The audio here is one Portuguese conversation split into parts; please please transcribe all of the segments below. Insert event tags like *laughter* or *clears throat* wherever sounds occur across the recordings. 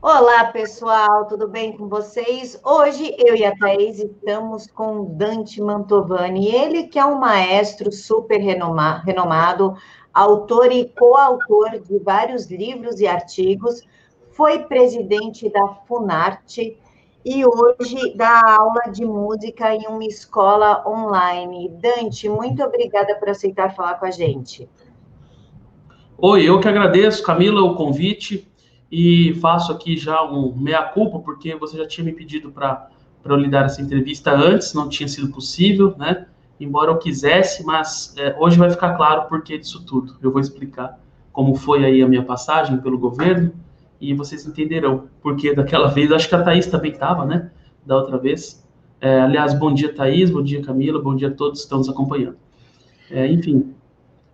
Olá, pessoal, tudo bem com vocês? Hoje eu e a Thaís estamos com Dante Mantovani, ele que é um maestro super renomado, autor e coautor de vários livros e artigos, foi presidente da Funarte e hoje dá aula de música em uma escola online. Dante, muito obrigada por aceitar falar com a gente. Oi, eu que agradeço, Camila, o convite e faço aqui já um meia-culpa, porque você já tinha me pedido para eu lhe dar essa entrevista antes, não tinha sido possível, né? Embora eu quisesse, mas é, hoje vai ficar claro o porquê disso tudo. Eu vou explicar como foi aí a minha passagem pelo governo e vocês entenderão porque daquela *laughs* vez, acho que a Thaís também estava, né? Da outra vez. É, aliás, bom dia, Thaís, bom dia, Camila, bom dia a todos que estão nos acompanhando. É, enfim,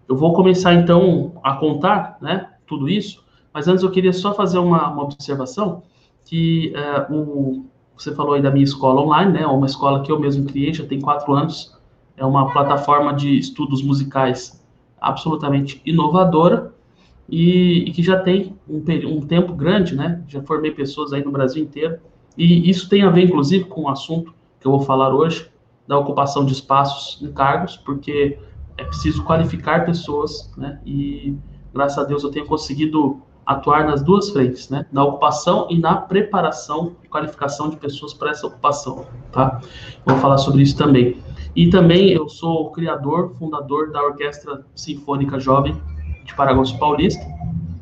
eu vou começar então a contar, né? Tudo isso mas antes eu queria só fazer uma, uma observação, que é, o, você falou aí da minha escola online, né? Uma escola que eu mesmo criei, já tem quatro anos. É uma plataforma de estudos musicais absolutamente inovadora e, e que já tem um, um, tempo grande, né? Já formei pessoas aí no Brasil inteiro. E isso tem a ver, inclusive, com o assunto que eu vou falar hoje, da ocupação de espaços em cargos, porque é preciso qualificar pessoas, né? E graças a Deus eu tenho conseguido atuar nas duas frentes, né? Na ocupação e na preparação e qualificação de pessoas para essa ocupação, tá? Vou falar sobre isso também. E também eu sou criador, fundador da Orquestra Sinfônica Jovem de Paragosto Paulista,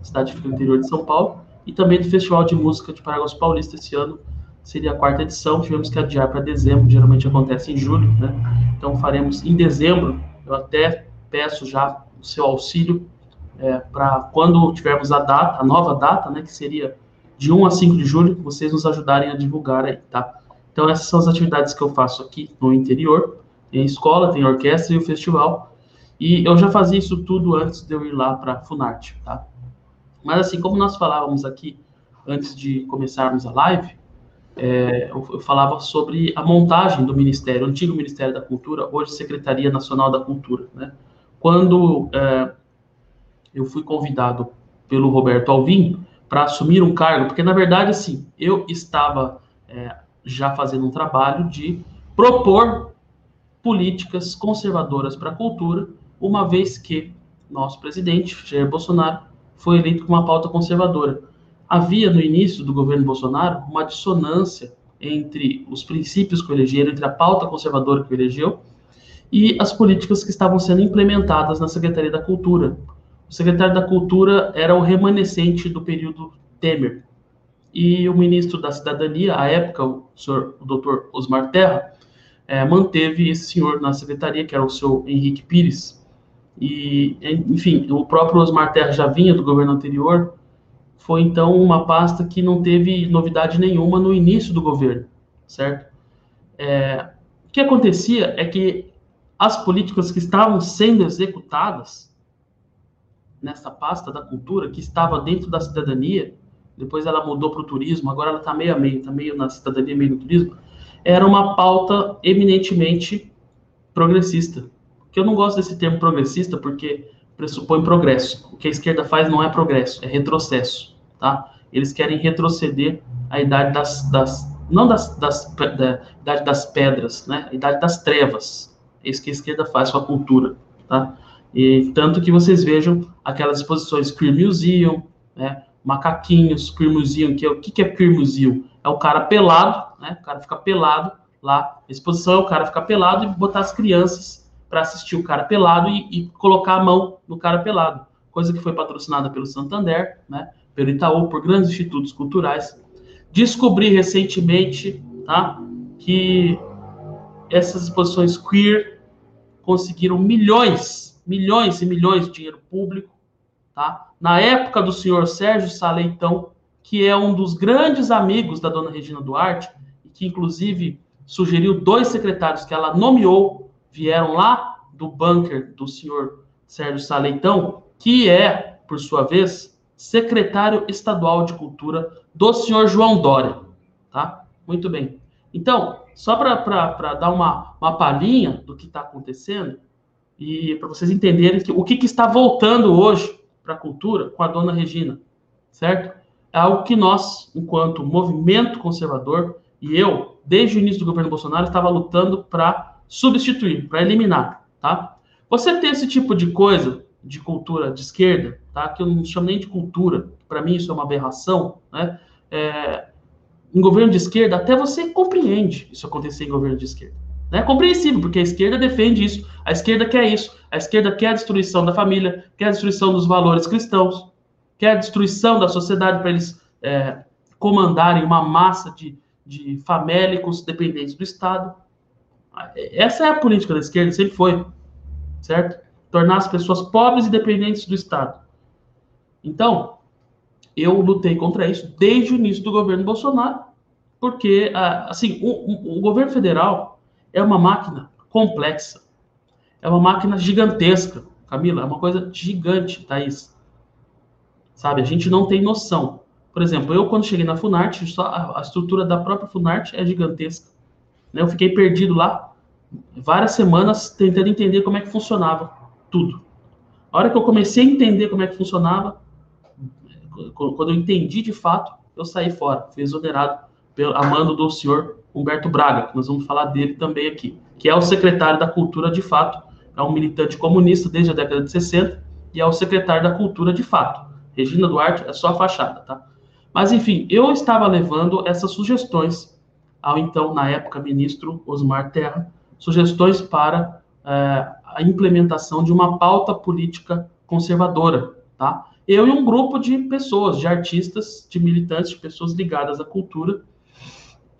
cidade do interior de São Paulo, e também do Festival de Música de Paragosto Paulista esse ano seria a quarta edição, tivemos que adiar para dezembro, geralmente acontece em julho, né? Então faremos em dezembro. Eu até peço já o seu auxílio é, para quando tivermos a data, a nova data, né, que seria de 1 a 5 de julho, vocês nos ajudarem a divulgar aí, tá? Então, essas são as atividades que eu faço aqui no interior. Tem escola, tem orquestra e o festival. E eu já fazia isso tudo antes de eu ir lá para Funarte, tá? Mas, assim, como nós falávamos aqui antes de começarmos a live, é, eu, falava sobre a montagem do Ministério, antigo Ministério da Cultura, hoje Secretaria Nacional da Cultura, né? Quando é, eu fui convidado pelo Roberto Alvim para assumir um cargo, porque na verdade, assim, eu estava é, já fazendo um trabalho de propor políticas conservadoras para a cultura, uma vez que nosso presidente, Jair Bolsonaro, foi eleito com uma pauta conservadora. Havia no início do governo Bolsonaro uma dissonância entre os princípios que o elegeram, entre a pauta conservadora que o elegeu e as políticas que estavam sendo implementadas na Secretaria da Cultura, o secretário da Cultura era o remanescente do período Temer. E o ministro da Cidadania, à época, o, senhor, o doutor Osmar Terra, é, manteve esse senhor na secretaria, que era o seu Henrique Pires. E, enfim, o próprio Osmar Terra já vinha do governo anterior, foi então uma pasta que não teve novidade nenhuma no início do governo, certo? É, o que acontecia é que as políticas que estavam sendo executadas nessa pasta da cultura, que estava dentro da cidadania, depois ela mudou para o turismo, agora ela está meio a meio, está meio na cidadania, meio no turismo, era uma pauta eminentemente progressista. Que eu não gosto desse termo progressista porque pressupõe progresso. O que a esquerda faz não é progresso, é retrocesso, tá? Eles querem retroceder a idade das, das não das, das da idade das pedras, né? A idade das trevas. É isso que a esquerda faz com a cultura, tá? E tanto que vocês vejam aquelas exposições Queer Museum, né, macaquinhos, Queer Museum, que é o que, que é Queer Museum? É o cara pelado, né? O cara fica pelado lá, exposição é o cara ficar pelado e botar as crianças para assistir o cara pelado e, e, colocar a mão no cara pelado, coisa que foi patrocinada pelo Santander, né? Pelo Itaú, por grandes institutos culturais. Descobri recentemente, tá? Que essas exposições queer conseguiram milhões milhões e milhões de dinheiro público, tá? Na época do senhor Sérgio Saleitão, que é um dos grandes amigos da dona Regina Duarte, e que inclusive sugeriu dois secretários que ela nomeou, vieram lá do bunker do senhor Sérgio Saleitão, que é, por sua vez, secretário estadual de cultura do senhor João Dória, tá? Muito bem. Então, só para dar uma, uma palhinha do que está acontecendo, e para vocês entenderem que, o que, que está voltando hoje para a cultura com a dona Regina, certo? é algo que nós, enquanto movimento conservador, e eu, desde o início do governo Bolsonaro, estava lutando para substituir, para eliminar, tá? Você tem esse tipo de coisa, de cultura de esquerda, tá? Que eu não chamo nem de cultura, para mim isso é uma aberração, né? É, em governo de esquerda, até você compreende isso acontecer em governo de esquerda. Né? É compreensível, porque a esquerda defende isso, a esquerda quer isso, a esquerda quer a destruição da família, quer a destruição dos valores cristãos, quer a destruição da sociedade para eles é, comandarem uma massa de, de famélicos dependentes do Estado. Essa é a política da esquerda, sempre foi, certo? Tornar as pessoas pobres e dependentes do Estado. Então, eu lutei contra isso desde o início do governo Bolsonaro, porque, ah, assim, o, o, governo federal é uma máquina complexa, é uma máquina gigantesca, Camila, é uma coisa gigante, Thaís. Sabe, a gente não tem noção. Por exemplo, eu quando cheguei na Funarte, a, estrutura da própria Funarte é gigantesca. Né? Eu fiquei perdido lá várias semanas tentando entender como é que funcionava tudo. A hora que eu comecei a entender como é que funcionava, quando eu entendi de fato, eu saí fora, fui exonerado pelo, a mando do senhor Humberto Braga, que nós vamos falar dele também aqui, que é o secretário da Cultura de fato, é um militante comunista desde a década de 60 e é o secretário da Cultura de fato. Regina Duarte é só a fachada, tá? Mas enfim, eu estava levando essas sugestões ao então, na época, ministro Osmar Terra, sugestões para é, a implementação de uma pauta política conservadora, tá? eu e um grupo de pessoas, de artistas, de militantes, de pessoas ligadas à cultura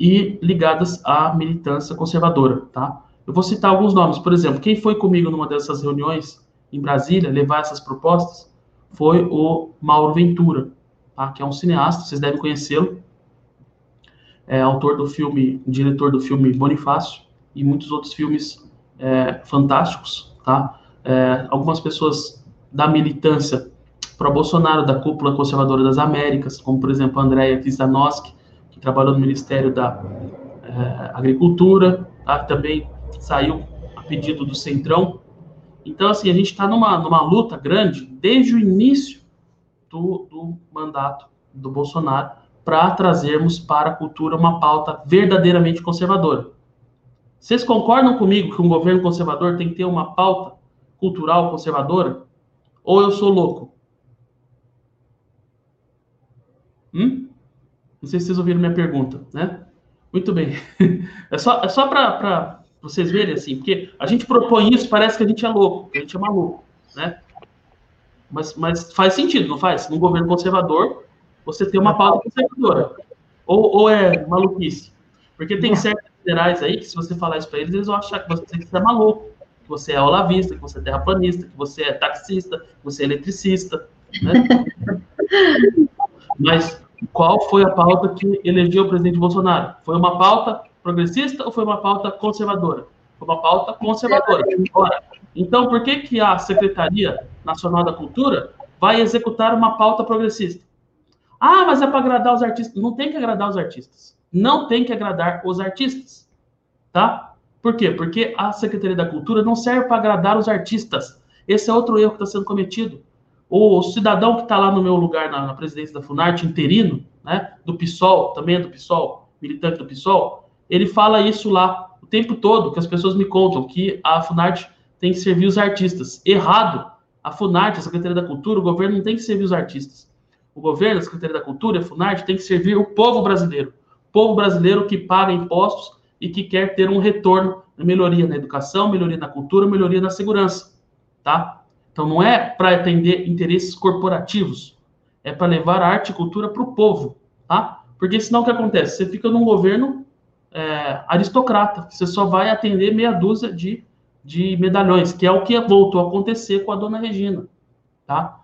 e ligadas à militância conservadora, tá? Eu vou citar alguns nomes, por exemplo, quem foi comigo numa dessas reuniões em Brasília levar essas propostas foi o Mauro Ventura, tá? que é um cineasta, vocês devem conhecê-lo, é autor do filme, diretor do filme Bonifácio e muitos outros filmes é, fantásticos, tá? É, algumas pessoas da militância pró-Bolsonaro, da cúpula conservadora das Américas, como, por exemplo, a Andrea Kizanoski, que trabalhou no Ministério da eh, Agricultura, tá? também saiu a pedido do Centrão. Então, assim, a gente está numa, numa luta grande desde o início do, do mandato do Bolsonaro para trazermos para a cultura uma pauta verdadeiramente conservadora. Vocês concordam comigo que um governo conservador tem que ter uma pauta cultural conservadora? Ou eu sou louco? Hum? Não sei se vocês ouviram minha pergunta, né? Muito bem. *laughs* É só, é só para vocês verem assim, porque a gente propõe isso, parece que a gente é louco, que a gente é maluco, né? Mas, mas faz sentido, não faz? Num governo conservador, você tem uma pauta conservadora. Ou, ou é maluquice? Porque tem certos federais aí que, se você falar isso para eles, eles vão achar que você, que você é maluco, que você é olavista, que você é terraplanista, que você é taxista, que você é eletricista, né? *laughs* Mas qual foi a pauta que elegeu o presidente Bolsonaro? Foi uma pauta progressista ou foi uma pauta conservadora? Foi uma pauta conservadora. Ora, então, por que, que a Secretaria Nacional da Cultura vai executar uma pauta progressista? Ah, mas é para agradar os artistas. Não tem que agradar os artistas. Não tem que agradar os artistas. Tá? Por quê? Porque a Secretaria da Cultura não serve para agradar os artistas. Esse é outro erro que está sendo cometido. O cidadão que está lá no meu lugar na, na, presidência da Funarte, interino, né, do PSOL, também é do PSOL, militante do PSOL, ele fala isso lá o tempo todo, que as pessoas me contam, que a Funarte tem que servir os artistas. Errado. A Funarte, a Secretaria da Cultura, o governo não tem que servir os artistas. O governo, a Secretaria da Cultura, a Funarte, tem que servir o povo brasileiro. O povo brasileiro que paga impostos e que quer ter um retorno, melhoria na educação, melhoria na cultura, melhoria na segurança. Tá? Então não é para atender interesses corporativos, é para levar a arte e cultura para o povo, tá? Porque senão o que acontece? Você fica num governo é, aristocrata, você só vai atender meia dúzia de, de medalhões, que é o que voltou a acontecer com a dona Regina, tá?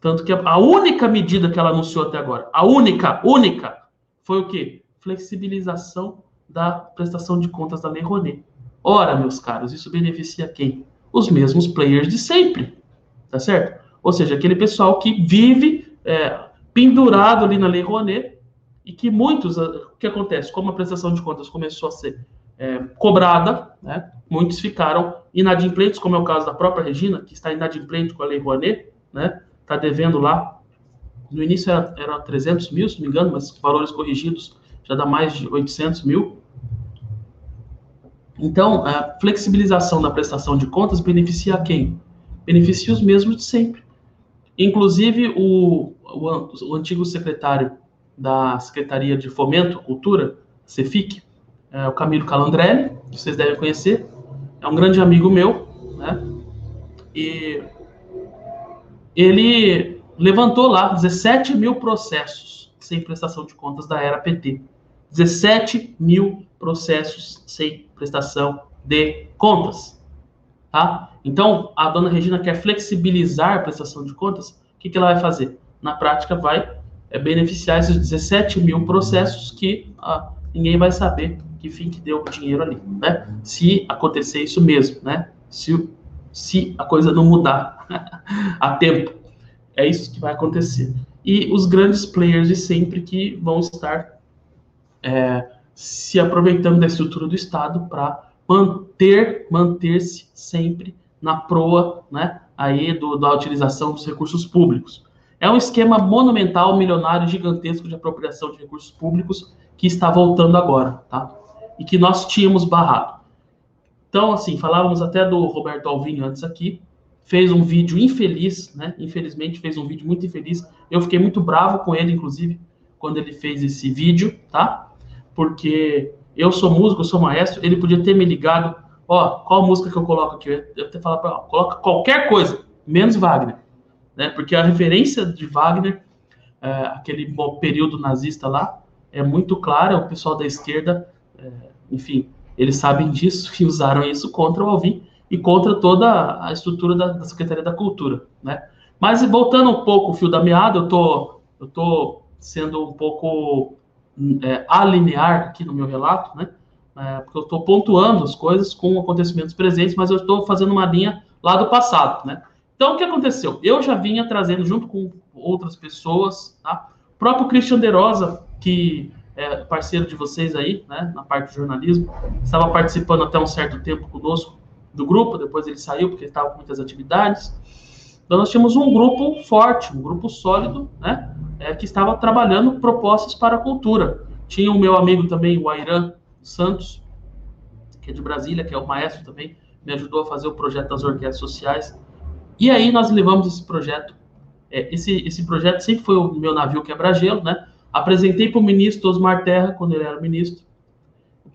Tanto que a única medida que ela anunciou até agora, a única, única, foi o quê? Flexibilização da prestação de contas da Lei Rouanet. Ora, meus caros, isso beneficia quem? Os mesmos players de sempre, tá certo? Ou seja, aquele pessoal que vive é, pendurado ali na Lei Rouanet e que muitos, o que acontece? Como a prestação de contas começou a ser é, cobrada, né, muitos ficaram inadimplentes, como é o caso da própria Regina, que está inadimplente com a Lei Rouanet, né, está devendo lá no início era, era 300 mil, se não me engano, mas valores corrigidos já dá mais de 800 mil. Então, a flexibilização da prestação de contas beneficia quem? Beneficia os mesmos de sempre. Inclusive, o, o, o antigo secretário da Secretaria de Fomento, Cultura, CEFIC, é o Camilo Calandrelli, que vocês devem conhecer, é um grande amigo meu, né? E ele levantou lá 17 mil processos sem prestação de contas da era PT. 17 mil processos sem prestação de contas. Tá? Então, a dona Regina quer flexibilizar a prestação de contas. O que, que ela vai fazer? Na prática, vai é, beneficiar esses 17 mil processos que ah, ninguém vai saber que fim que deu o dinheiro ali, né? Se acontecer isso mesmo, né? Se, se a coisa não mudar *laughs* a tempo. É isso que vai acontecer. E os grandes players de sempre que vão estar é, se aproveitando da estrutura do Estado para manter manter-se sempre na proa, né, aí do, da utilização dos recursos públicos. É um esquema monumental, milionário, gigantesco de apropriação de recursos públicos que está voltando agora, tá? E que nós tínhamos barrado. Então, assim, falávamos até do Roberto Alvim antes aqui, fez um vídeo infeliz, né? Infelizmente fez um vídeo muito infeliz. Eu fiquei muito bravo com ele, inclusive, quando ele fez esse vídeo, tá? Porque eu sou músico, eu sou maestro, ele podia ter me ligado, ó, qual música que eu coloco aqui? Eu ia ter falado para coloca qualquer coisa, menos Wagner, né? Porque a referência de Wagner, é, aquele período nazista lá, é muito clara, o pessoal da esquerda, é, enfim, eles sabem disso *laughs* e usaram isso contra o Alvin, e contra toda a estrutura da, da Secretaria da Cultura, né? Mas voltando um pouco o fio da meada, eu tô, eu tô sendo um pouco é, alinear aqui no meu relato, né? É, porque eu estou pontuando as coisas com acontecimentos presentes, mas eu estou fazendo uma linha lá do passado, né? Então, o que aconteceu? Eu já vinha trazendo, junto com outras pessoas, tá? O próprio Christian De Rosa, que é parceiro de vocês aí, né, na parte de jornalismo, estava participando até um certo tempo conosco do grupo, depois ele saiu porque estava com muitas atividades. Então nós tínhamos um grupo forte, um grupo sólido, né, é, que estava trabalhando propostas para a cultura. Tinha o meu amigo também, o Airan Santos, que é de Brasília, que é o maestro também, me ajudou a fazer o projeto das orquestras sociais. E aí nós levamos esse projeto. É, esse, esse projeto sempre foi o meu navio quebra-gelo, né? Apresentei para o ministro Osmar Terra, quando ele era ministro,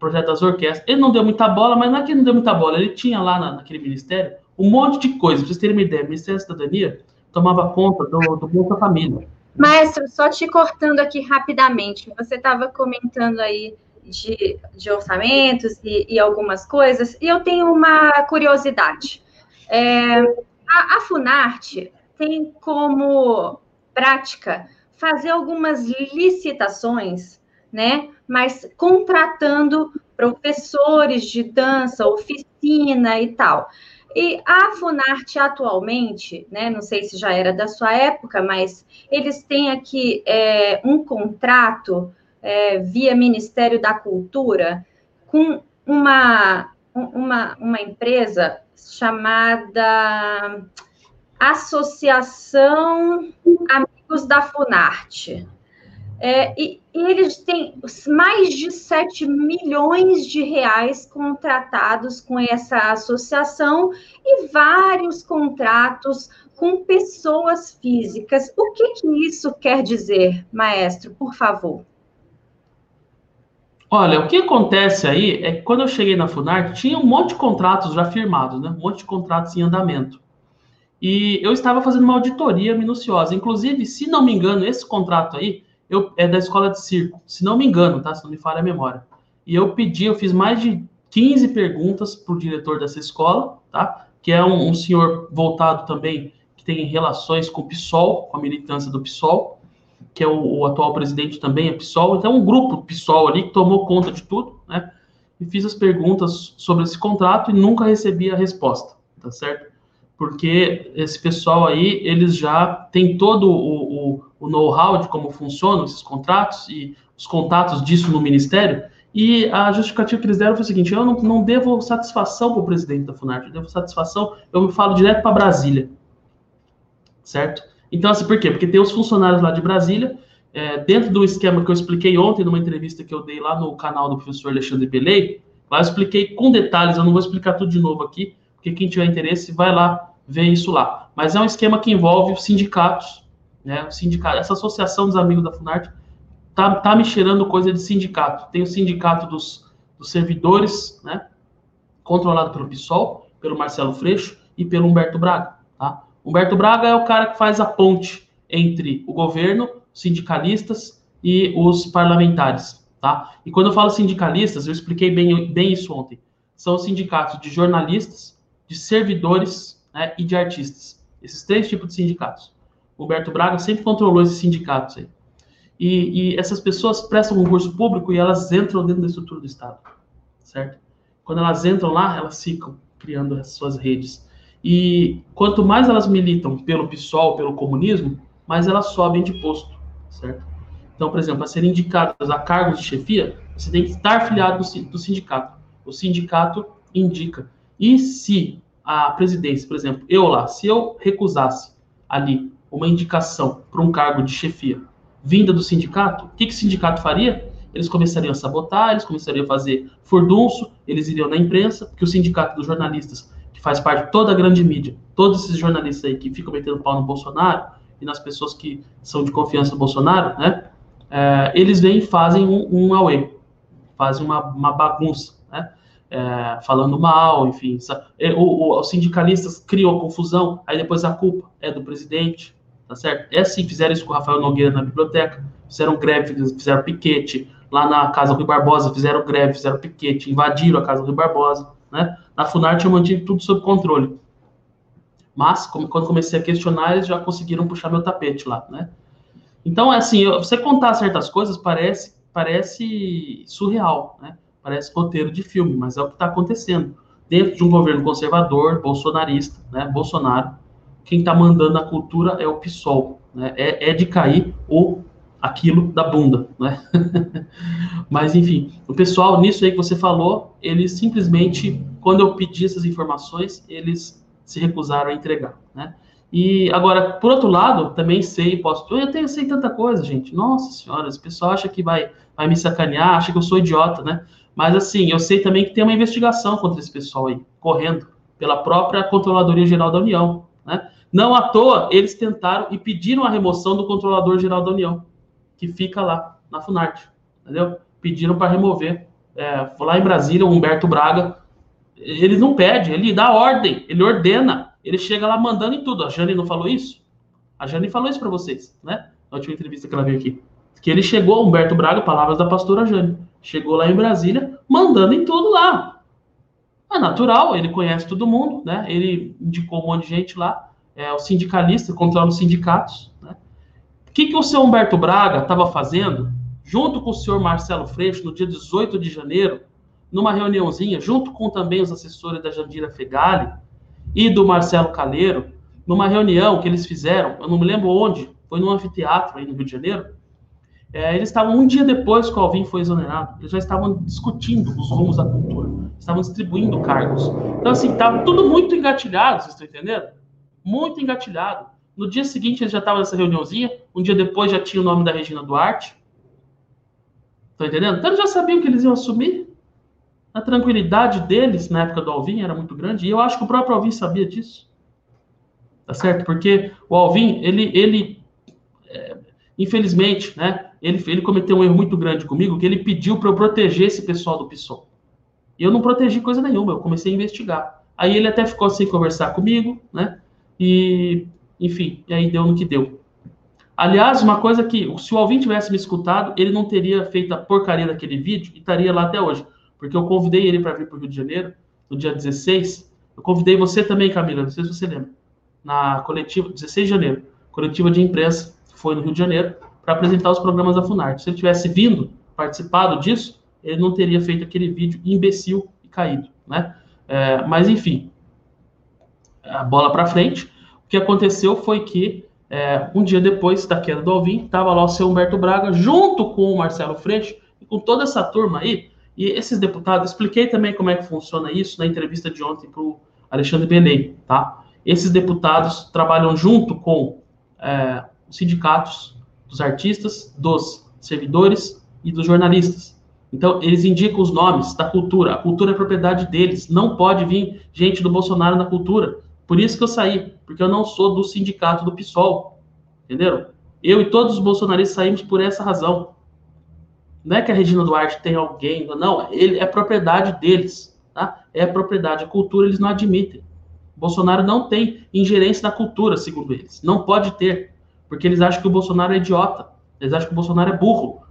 projeto das orquestras. Ele não deu muita bola, mas não é que ele não deu muita bola, ele tinha lá na, naquele ministério um monte de coisa. Pra vocês terem uma ideia, o Ministério da Cidadania tomava conta do, do Bolsa Família. Maestro, só te cortando aqui rapidamente, você estava comentando aí de, de orçamentos e, e, algumas coisas, e eu tenho uma curiosidade. É, a, a Funarte tem como prática fazer algumas licitações, né, mas contratando professores de dança, oficina e tal. E a Funarte atualmente, né, não sei se já era da sua época, mas eles têm aqui é, um contrato é, via Ministério da Cultura com uma, uma, uma empresa chamada Associação Amigos da Funarte. É, e, e, eles têm mais de 7 milhões de reais contratados com essa associação e vários contratos com pessoas físicas. O que, que isso quer dizer, maestro, por favor? Olha, o que acontece aí é que quando eu cheguei na Funarte, tinha um monte de contratos já firmados, né? Um monte de contratos em andamento. E eu estava fazendo uma auditoria minuciosa. Inclusive, se não me engano, esse contrato aí eu, é da escola de circo, se não me engano, tá? Se não me falha a memória. E eu pedi, eu fiz mais de 15 perguntas para o diretor dessa escola, tá? Que é um, um, senhor voltado também, que tem relações com o PSOL, com a militância do PSOL, que é o, o atual presidente também é PSOL. Então, um grupo PSOL ali que tomou conta de tudo, né? E fiz as perguntas sobre esse contrato e nunca recebi a resposta, tá certo? Porque esse pessoal aí, eles já têm todo o, o, o know-how de como funcionam esses contratos e os contatos disso no Ministério, e a justificativa que eles deram foi o seguinte, eu não, não devo satisfação para o presidente da FUNART, eu devo satisfação, eu me falo direto para Brasília, certo? Então, assim, por quê? Porque tem os funcionários lá de Brasília, é, dentro do esquema que eu expliquei ontem, numa entrevista que eu dei lá no canal do professor Alexandre Belei, lá eu expliquei com detalhes, eu não vou explicar tudo de novo aqui, porque quem tiver interesse vai lá ver isso lá. Mas é um esquema que envolve os sindicatos, né? O sindicato, essa associação dos amigos da Funarte tá, tá me cheirando coisa de sindicato. Tem o sindicato dos, dos servidores, né? Controlado pelo PSOL, pelo Marcelo Freixo e pelo Humberto Braga, tá? Humberto Braga é o cara que faz a ponte entre o governo, sindicalistas e os parlamentares, tá? E quando eu falo sindicalistas, eu expliquei bem, bem isso ontem. São os sindicatos de jornalistas, de servidores né, e de artistas. Esses três tipos de sindicatos. O Humberto Braga sempre controlou esses sindicatos aí. E, e, essas pessoas prestam concurso público e elas entram dentro da estrutura do Estado, certo? Quando elas entram lá, elas ficam criando as suas redes. E quanto mais elas militam pelo PSOL, pelo comunismo, mais elas sobem de posto, certo? Então, por exemplo, para serem indicadas a cargos de chefia, você tem que estar filiado do sindicato. O sindicato indica. E se a presidência, por exemplo, eu lá, se eu recusasse ali uma indicação para um cargo de chefia vinda do sindicato, o que, que o sindicato faria? Eles começariam a sabotar, eles começariam a fazer furdunço, eles iriam na imprensa, porque o sindicato dos jornalistas faz parte de toda a grande mídia, todos esses jornalistas aí que ficam metendo pau no Bolsonaro e nas pessoas que são de confiança do Bolsonaro, né? É, eles vêm e fazem um, um fazem uma, uma bagunça? É, falando mal, enfim. É, o, o, os sindicalistas criam confusão, aí depois a culpa é do presidente, tá certo? É assim, fizeram isso com o Rafael Nogueira na biblioteca, fizeram greve, fizeram piquete, lá na Casa Rui Barbosa fizeram greve, fizeram piquete, invadiram a Casa Rui Barbosa, né? Na Funarte eu mantive tudo sob controle. Mas, como, quando comecei a questionar, eles já conseguiram puxar meu tapete lá, né? Então, é assim, você contar certas coisas parece, parece surreal, né? Parece roteiro de filme, mas é o que está acontecendo. Dentro de um governo conservador, bolsonarista, né? Bolsonaro, quem está mandando a cultura é o PSOL, né? É, é de cair o aquilo da bunda, né? *laughs* Mas enfim, o pessoal nisso aí que você falou, eles simplesmente, quando eu pedi essas informações, eles se recusaram a entregar, né? E agora, por outro lado, também sei, posso, eu até sei tanta coisa, gente. Nossa senhora, esse pessoal acha que vai, vai me sacanear, acha que eu sou idiota, né? Mas assim, eu sei também que tem uma investigação contra esse pessoal aí, correndo pela própria Controladoria Geral da União, né? Não à toa, eles tentaram e pediram a remoção do Controlador Geral da União que fica lá na Funarte, entendeu? Pediram para remover. É, lá em Brasília, o Humberto Braga, ele não pede, ele dá ordem, ele ordena, ele chega lá mandando em tudo. A Jane não falou isso? A Jane falou isso para vocês, né? Na última entrevista que ela veio aqui. Que ele chegou, Humberto Braga, palavras da pastora Jane, chegou lá em Brasília, mandando em tudo lá. É natural, ele conhece todo mundo, né? Ele indicou um monte de gente lá, é o sindicalista, controla os sindicatos, né? O que, que o senhor Humberto Braga estava fazendo, junto com o senhor Marcelo Freixo, no dia 18 de janeiro, numa reuniãozinha, junto com também os assessores da Jandira Fegali e do Marcelo Caleiro, numa reunião que eles fizeram, eu não me lembro onde, foi num anfiteatro aí no Rio de Janeiro, é, eles estavam um dia depois que o Alvin foi exonerado, eles já estavam discutindo os rumos da cultura, estavam distribuindo cargos. Então, assim, estava tudo muito engatilhado, vocês estão entendendo? Muito engatilhado. No dia seguinte, eles já estavam nessa reuniãozinha. Um dia depois, já tinha o nome da Regina Duarte. Estão entendendo? Então, eles já sabiam que eles iam assumir. A tranquilidade deles, na época do Alvin, era muito grande. E eu acho que o próprio Alvin sabia disso. Tá certo? Porque o Alvin, ele, ele é, infelizmente, né, ele, ele cometeu um erro muito grande comigo, que ele pediu para eu proteger esse pessoal do PSOL. E eu não protegi coisa nenhuma, eu comecei a investigar. Aí ele até ficou sem conversar comigo, né? E enfim, e aí deu no que deu. Aliás, uma coisa que, se o Alvin tivesse me escutado, ele não teria feito a porcaria daquele vídeo e estaria lá até hoje. Porque eu convidei ele para vir para o Rio de Janeiro, no dia 16. Eu convidei você também, Camila, não sei se você lembra. Na coletiva, 16 de janeiro, coletiva de imprensa, foi no Rio de Janeiro, para apresentar os programas da Funarte. Se ele tivesse vindo, participado disso, ele não teria feito aquele vídeo imbecil e caído, né? É, mas, enfim, a bola para frente que aconteceu foi que, é, um dia depois da queda do Alvin, estava lá o seu Humberto Braga, junto com o Marcelo Freixo, e com toda essa turma aí, e esses deputados, expliquei também como é que funciona isso na entrevista de ontem para o Alexandre Belém, tá? Esses deputados trabalham junto com é, os sindicatos dos artistas, dos servidores e dos jornalistas. Então, eles indicam os nomes da cultura. A cultura é propriedade deles. Não pode vir gente do Bolsonaro na cultura. Por isso que eu saí, porque eu não sou do sindicato do PSOL. Entenderam? Eu e todos os bolsonaristas saímos por essa razão. Não é que a Regina Duarte tem alguém, não, ele é propriedade deles, tá? É propriedade. A cultura eles não admitem. Bolsonaro não tem ingerência na cultura, segundo eles. Não pode ter, porque eles acham que o Bolsonaro é idiota. Eles acham que o Bolsonaro é burro.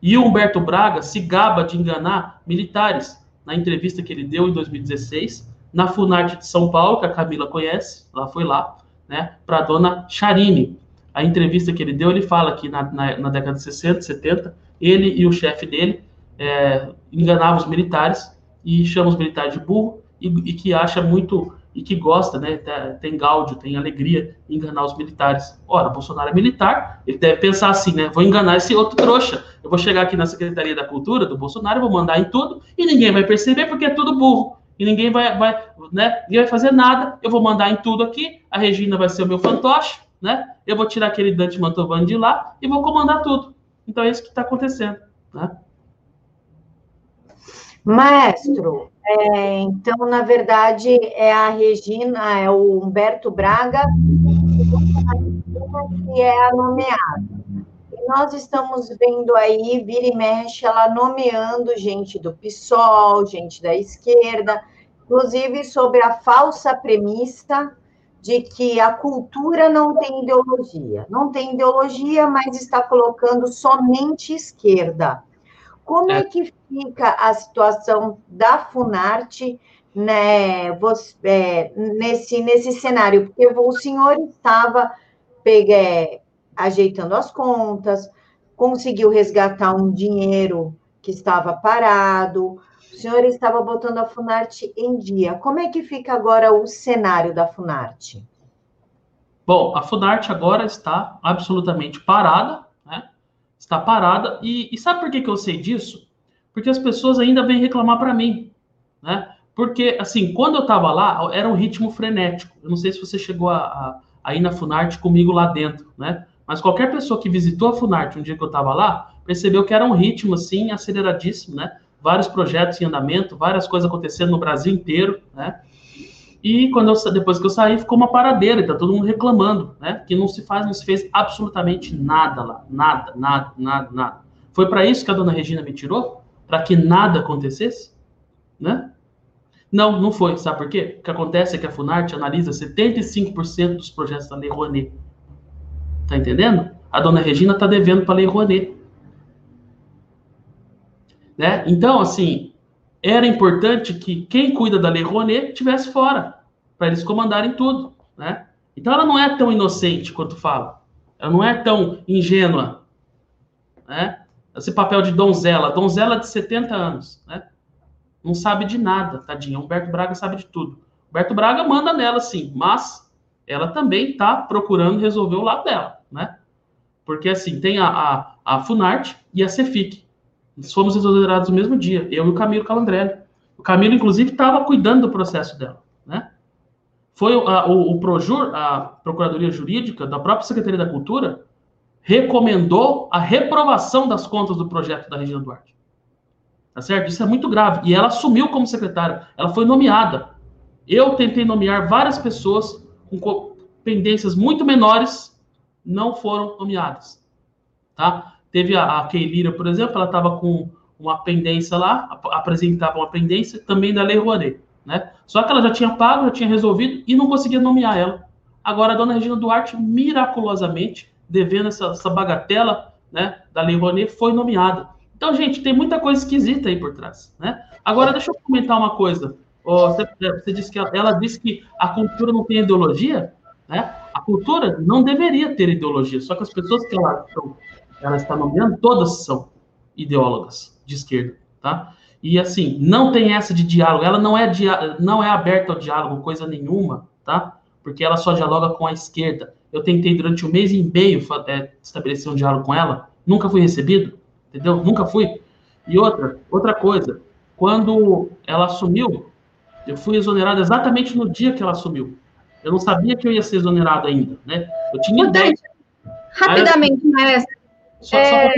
E o Humberto Braga se gaba de enganar militares na entrevista que ele deu em 2016 na Funarte de São Paulo, que a Camila conhece, ela foi lá, né, para a dona Charine. A entrevista que ele deu, ele fala que na, na, na década de 60, 70, ele e o chefe dele é, enganavam os militares e chama os militares de burro e, e que acha muito e que gosta, né, tem gáudio, tem alegria em enganar os militares. Ora, Bolsonaro é militar, ele deve pensar assim, né, vou enganar esse outro trouxa. Eu vou chegar aqui na Secretaria da Cultura do Bolsonaro, vou mandar em tudo e ninguém vai perceber porque é tudo burro. E ninguém vai, vai, né, ninguém vai fazer nada. Eu vou mandar em tudo aqui, a Regina vai ser o meu fantoche, né? Eu vou tirar aquele Dante Mantovani de lá e vou comandar tudo. Então é isso que está acontecendo. Né? Maestro, é, então, na verdade, é a Regina, é o Humberto Braga, que é a nomeada. E nós estamos vendo aí, vira e mexe, ela nomeando gente do PSOL, gente da esquerda, inclusive sobre a falsa premissa de que a cultura não tem ideologia. Não tem ideologia, mas está colocando somente esquerda. Como é, é que fica a situação da Funarte né, você, é, nesse, nesse cenário? Porque o senhor estava é, ajeitando as contas, conseguiu resgatar um dinheiro que estava parado, o senhor estava botando a Funarte em dia. Como é que fica agora o cenário da Funarte? Bom, a Funarte agora está absolutamente parada, né? Está parada. E, e sabe por que, que eu sei disso? Porque as pessoas ainda vêm reclamar para mim, né? Porque, assim, quando eu estava lá, era um ritmo frenético. Eu não sei se você chegou a, a, a ir na Funarte comigo lá dentro, né? Mas qualquer pessoa que visitou a Funarte um dia que eu estava lá, percebeu que era um ritmo, assim, aceleradíssimo, né? vários projetos em andamento, várias coisas acontecendo no Brasil inteiro, né? E quando eu, depois que eu saí, ficou uma paradeira, tá todo mundo reclamando, né? Que não se faz, não se fez absolutamente nada lá, nada, nada, nada, nada. Foi para isso que a dona Regina me tirou? Para que nada acontecesse, né? Não, não foi. Sabe por quê? O que acontece é que a Funarte analisa 75% dos projetos da Lei Rouanet. Tá entendendo? A dona Regina tá devendo para a Lei Rouanet. Né? Então, assim, era importante que quem cuida da Lei Rouanet tivesse fora, para eles comandarem tudo. Né? Então, ela não é tão inocente quanto fala. Ela não é tão ingênua. Né? Esse papel de donzela, donzela de 70 anos, né? Não sabe de nada, tadinha. Humberto Braga sabe de tudo. Humberto Braga manda nela, sim, mas ela também está procurando resolver o lado dela, né? Porque, assim, tem a, a, a Funarte e a Cefic fomos exonerados no mesmo dia, eu e o Camilo Calandrelli. O Camilo, inclusive, estava cuidando do processo dela, né? Foi a, o, o Projur, a Procuradoria Jurídica da própria Secretaria da Cultura, recomendou a reprovação das contas do projeto da Regina Duarte. Tá certo? Isso é muito grave. E ela assumiu como secretária. Ela foi nomeada. Eu tentei nomear várias pessoas com pendências muito menores, não foram nomeadas. Tá? Teve a, a Keilira, por exemplo, ela estava com uma pendência lá, apresentava uma pendência também da Lei Rouanet, né? Só que ela já tinha pago, já tinha resolvido e não conseguia nomear ela. Agora a dona Regina Duarte, miraculosamente, devendo essa, essa bagatela né, da Lei Rouanet, foi nomeada. Então, gente, tem muita coisa esquisita aí por trás, né? Agora, deixa eu comentar uma coisa. Você, você disse que ela, ela disse que a cultura não tem ideologia, né? A cultura não deveria ter ideologia, só que as pessoas que ela ela está nomeando, todas são ideólogas de esquerda, tá? E assim, não tem essa de diálogo, ela não é, não é aberta ao diálogo, coisa nenhuma, tá? Porque ela só dialoga com a esquerda. Eu tentei durante um mês e meio é, estabelecer um diálogo com ela, nunca fui recebido, entendeu? Nunca fui. E outra, outra coisa, quando ela assumiu, eu fui exonerado exatamente no dia que ela assumiu. Eu não sabia que eu ia ser exonerado ainda, né? Eu tinha ideia Rapidamente, Aí, maestra. Só, é...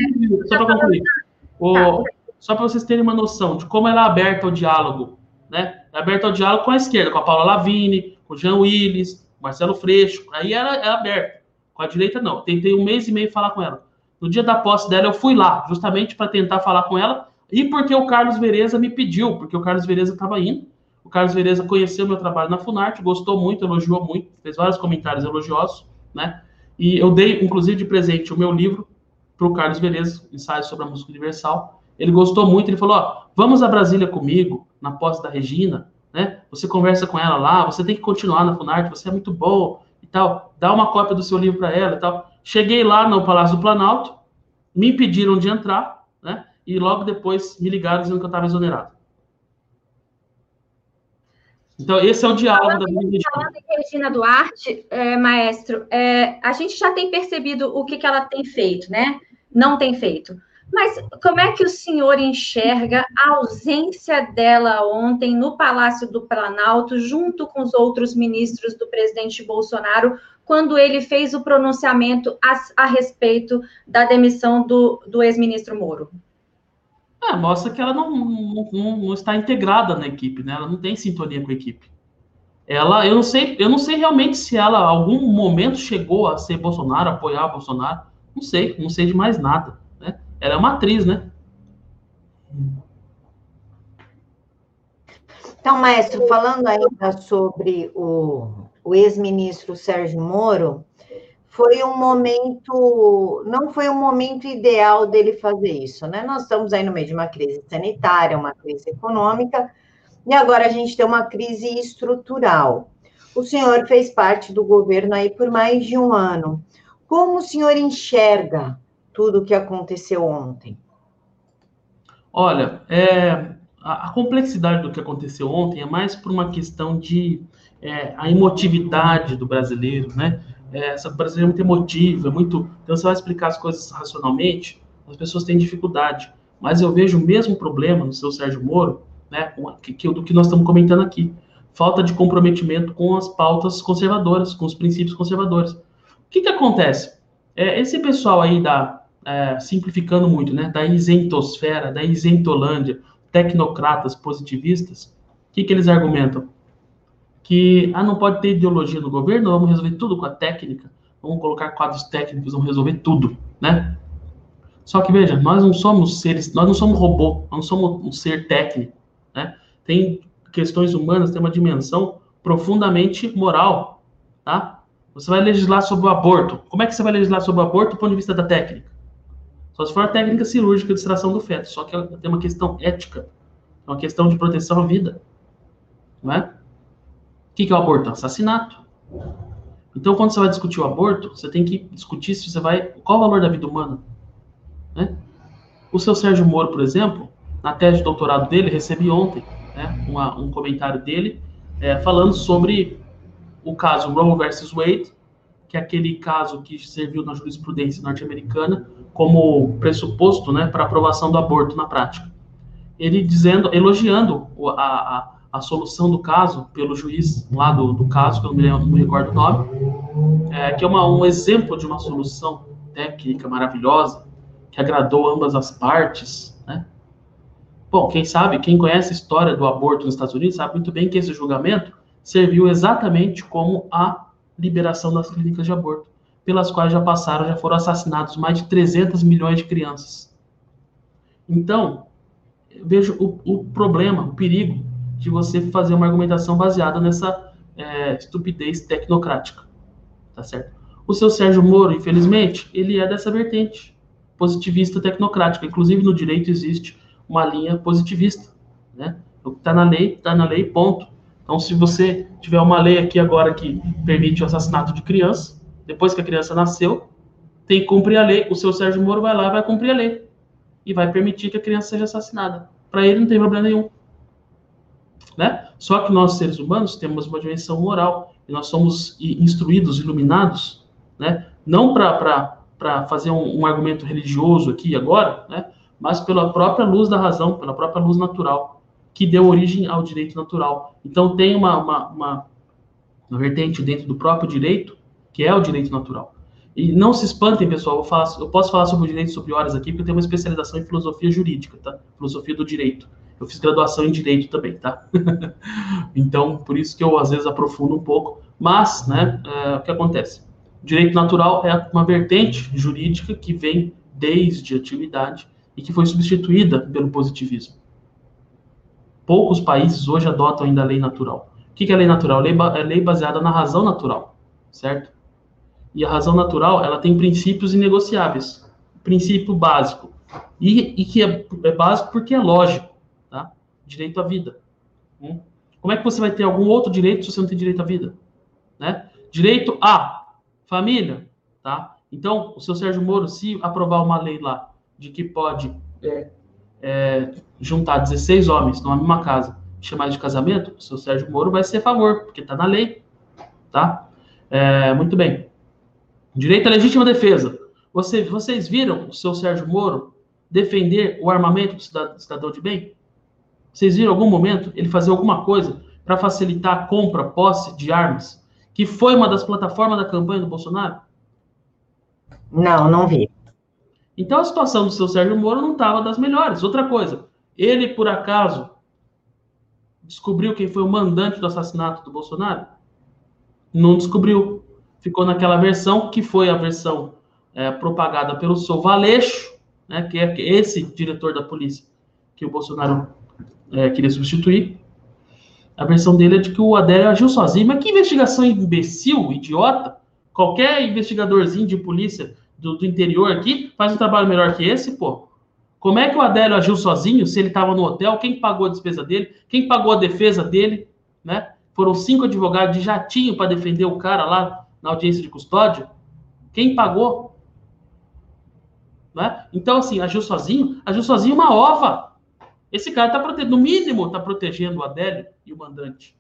só para concluir. Tá. Só para vocês terem uma noção de como ela é aberta ao diálogo, né? É aberta ao diálogo com a esquerda, com a Paula Lavini, com o Jean Willis, Marcelo Freixo. Aí ela é aberta. Com a direita, não. Tentei um mês e meio falar com ela. No dia da posse dela, eu fui lá, justamente para tentar falar com ela, e porque o Carlos Vereza me pediu, porque o Carlos Vereza estava indo. O Carlos Vereza conheceu meu trabalho na Funarte, gostou muito, elogiou muito, fez vários comentários elogiosos, né? E eu dei, inclusive, de presente o meu livro para o Carlos Vereza, Ensaios sobre a Música Universal. Ele gostou muito, ele falou: ó, vamos a Brasília comigo, na posse da Regina, né? Você conversa com ela lá, você tem que continuar na Funarte, você é muito bom e tal. Dá uma cópia do seu livro para ela e tal. Cheguei lá no Palácio do Planalto, me impediram de entrar, né? E logo depois me ligaram dizendo que eu estava exonerado. Então, esse é o diálogo falando, da minha Falando em Regina Duarte, é, maestro, é, a gente já tem percebido o que, que ela tem feito, né? Não tem feito. Mas como é que o senhor enxerga a ausência dela ontem no Palácio do Planalto, junto com os outros ministros do presidente Bolsonaro, quando ele fez o pronunciamento a, a respeito da demissão do, do ex-ministro Moro? É, mostra que ela não, não, não, está integrada na equipe, né? Ela não tem sintonia com a equipe. Ela, eu não sei, eu não sei realmente se ela algum momento chegou a ser Bolsonaro, apoiar Bolsonaro. Não sei, não sei de mais nada? Ela é uma atriz, né? Então, maestro, falando ainda sobre o, o ex-ministro Sérgio Moro, foi um momento, não foi um momento ideal dele fazer isso, né? Nós estamos aí no meio de uma crise sanitária, uma crise econômica, e agora a gente tem uma crise estrutural. O senhor fez parte do governo aí por mais de um ano. Como o senhor enxerga tudo o que aconteceu ontem? Olha, é, a, a, complexidade do que aconteceu ontem é mais por uma questão de é, a emotividade do brasileiro, né? É, essa brasileira é muito emotiva, é muito. Então você vai explicar as coisas racionalmente, as pessoas têm dificuldade. Mas eu vejo o mesmo problema no seu Sérgio Moro, né? Que, que, do que nós estamos comentando aqui. Falta de comprometimento com as pautas conservadoras, com os princípios conservadores. O que, que acontece? É, esse pessoal aí da, é, simplificando muito, né, da isentosfera, da isentolândia, tecnocratas positivistas, o que, que eles argumentam? Que ah, não pode ter ideologia no governo, vamos resolver tudo com a técnica, vamos colocar quadros técnicos, vamos resolver tudo, né? Só que veja, nós não somos seres, nós não somos robô, nós não somos um ser técnico, né? Tem questões humanas, tem uma dimensão profundamente moral, tá? Você vai legislar sobre o aborto. Como é que você vai legislar sobre o aborto do ponto de vista da técnica? Só se for a técnica cirúrgica de extração do feto. Só que tem uma questão ética. Uma questão de proteção à vida. Não é? O que é o aborto? Assassinato. Então, quando você vai discutir o aborto, você tem que discutir se você vai. Qual o valor da vida humana? Né? O seu Sérgio Moro, por exemplo, na tese de doutorado dele, recebi ontem né, uma, um comentário dele é, falando sobre o caso Roe versus Wade, que é aquele caso que serviu na jurisprudência norte-americana como pressuposto né, para aprovação do aborto na prática. Ele dizendo, elogiando a, a, a solução do caso pelo juiz lá do, do caso, que eu não me, lembro, não me recordo o nome, é, que é uma, um exemplo de uma solução técnica maravilhosa, que agradou ambas as partes, né? Bom, quem sabe, quem conhece a história do aborto nos Estados Unidos, sabe muito bem que esse julgamento serviu exatamente como a liberação das clínicas de aborto pelas quais já passaram, já foram assassinados mais de 300 milhões de crianças. Então, vejo o, o problema, o perigo de você fazer uma argumentação baseada nessa é, estupidez tecnocrática, tá certo? O seu Sérgio Moro, infelizmente, ele é dessa vertente positivista tecnocrática. Inclusive no direito existe uma linha positivista, né? O que está na lei, está na lei, ponto. Então, se você tiver uma lei aqui agora que permite o assassinato de crianças, depois que a criança nasceu, tem que cumprir a lei. O seu Sérgio Moro vai lá vai cumprir a lei. E vai permitir que a criança seja assassinada. Para ele não tem problema nenhum. Né? Só que nós, seres humanos, temos uma dimensão moral. E nós somos instruídos, iluminados, né? não para fazer um, um, argumento religioso aqui agora, né? mas pela própria luz da razão, pela própria luz natural, que deu origem ao direito natural. Então, tem uma, uma, uma, uma vertente dentro do próprio direito que é o direito natural. E não se espantem, pessoal, eu, faço, eu posso falar sobre o direito sobre horas aqui, porque eu tenho uma especialização em filosofia jurídica, tá? Filosofia do direito. Eu fiz graduação em direito também, tá? *laughs* então, por isso que eu às vezes aprofundo um pouco. Mas, né, é, o que acontece? O direito natural é uma vertente jurídica que vem desde a antiguidade e que foi substituída pelo positivismo. Poucos países hoje adotam ainda a lei natural. O que é lei natural? Lei, é lei baseada na razão natural, certo? E a razão natural, ela tem princípios inegociáveis. Princípio básico. E, e que é, é, básico porque é lógico, tá? Direito à vida. Hum? Como é que você vai ter algum outro direito se você não tem direito à vida? Né? Direito à família, tá? Então, o seu Sérgio Moro, se aprovar uma lei lá de que pode é, é, juntar 16 homens numa mesma casa, chamar de casamento, o seu Sérgio Moro vai ser a favor, porque está na lei, tá? É, muito bem. Direito à legítima defesa. Você, vocês viram o seu Sérgio Moro defender o armamento do cidadão, do cidadão de bem? Vocês viram em algum momento ele fazer alguma coisa para facilitar a compra, posse de armas, que foi uma das plataformas da campanha do Bolsonaro? Não, não vi. Então a situação do seu Sérgio Moro não estava das melhores. Outra coisa, ele por acaso descobriu quem foi o mandante do assassinato do Bolsonaro? Não descobriu ficou naquela versão que foi a versão é, propagada pelo Sou Valeixo, né, que é esse diretor da polícia que o Bolsonaro é, queria substituir. A versão dele é de que o Adélio agiu sozinho. Mas que investigação imbecil, idiota! Qualquer investigadorzinho de polícia do, do interior aqui faz um trabalho melhor que esse, pô. Como é que o Adélio agiu sozinho se ele estava no hotel? Quem pagou a despesa dele? Quem pagou a defesa dele? Né? Foram cinco advogados de jatinho para defender o cara lá na audiência de custódia? Quem pagou? Né? Então, assim, agiu sozinho? Agiu sozinho uma ova. Esse cara está protegendo, no mínimo, está protegendo o Adélio e o mandante.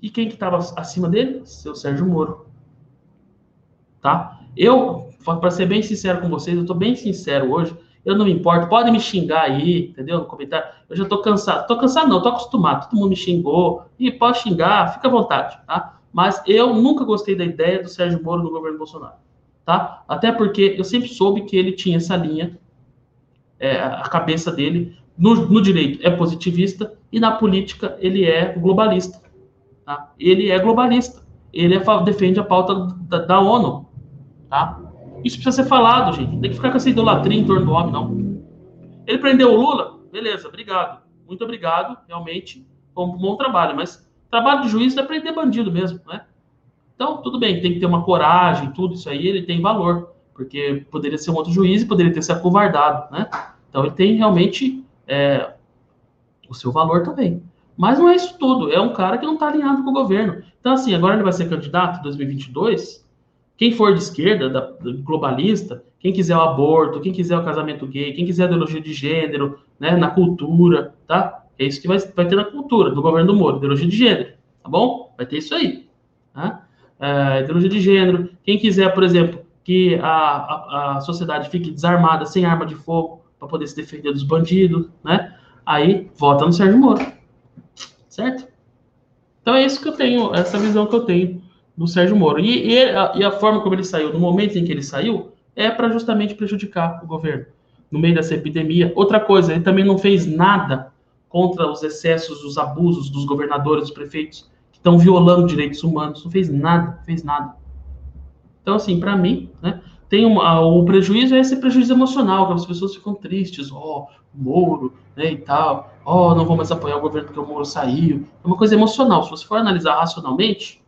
E quem que estava acima dele? Seu Sérgio Moro. Tá? Eu, para ser bem sincero com vocês, eu estou bem sincero hoje. Eu não me importo, podem me xingar aí, entendeu? No comentário. Eu já estou cansado. Estou cansado, não, estou acostumado. Todo mundo me xingou. E pode xingar, fica à vontade, tá? Mas eu nunca gostei da ideia do Sérgio Moro no governo Bolsonaro, tá? Até porque eu sempre soube que ele tinha essa linha, é, a cabeça dele no, no, direito é positivista e na política ele é globalista, tá? Ele é globalista, ele é, defende a pauta da, da, ONU, tá? Isso precisa ser falado, gente. Não tem que ficar com essa idolatria em torno do homem, não. Ele prendeu o Lula, beleza, obrigado, muito obrigado, realmente, foi um bom trabalho, mas Trabalho de juiz é prender bandido mesmo, né? Então, tudo bem, tem que ter uma coragem, tudo isso aí, ele tem valor, porque poderia ser um outro juiz e poderia ter se acovardado, né? Então, ele tem realmente é, o seu valor também. Mas não é isso tudo, é um cara que não está alinhado com o governo. Então, assim, agora ele vai ser candidato em 2022. Quem for de esquerda, da, globalista, quem quiser o aborto, quem quiser o casamento gay, quem quiser a ideologia de gênero, né, na cultura, tá? É isso que vai, vai ter na cultura do governo do Moro, ideologia de gênero, tá bom? Vai ter isso aí. Tá? É, ideologia de gênero. Quem quiser, por exemplo, que a, a, a sociedade fique desarmada, sem arma de fogo, para poder se defender dos bandidos, né? Aí vota no Sérgio Moro. Certo? Então é isso que eu tenho, essa visão que eu tenho do Sérgio Moro. E, e, a, e a forma como ele saiu, no momento em que ele saiu, é para justamente prejudicar o governo no meio dessa epidemia. Outra coisa, ele também não fez nada contra os excessos, os abusos dos governadores, dos prefeitos, que estão violando direitos humanos. Não fez nada, fez nada. Então, assim, para mim, né, tem uma, o prejuízo é esse prejuízo emocional, que as pessoas ficam tristes, ó, oh, Moro, né, e tal, ó, oh, não vou mais apoiar o governo porque o Moro saiu. É uma coisa emocional. Se você for analisar racionalmente,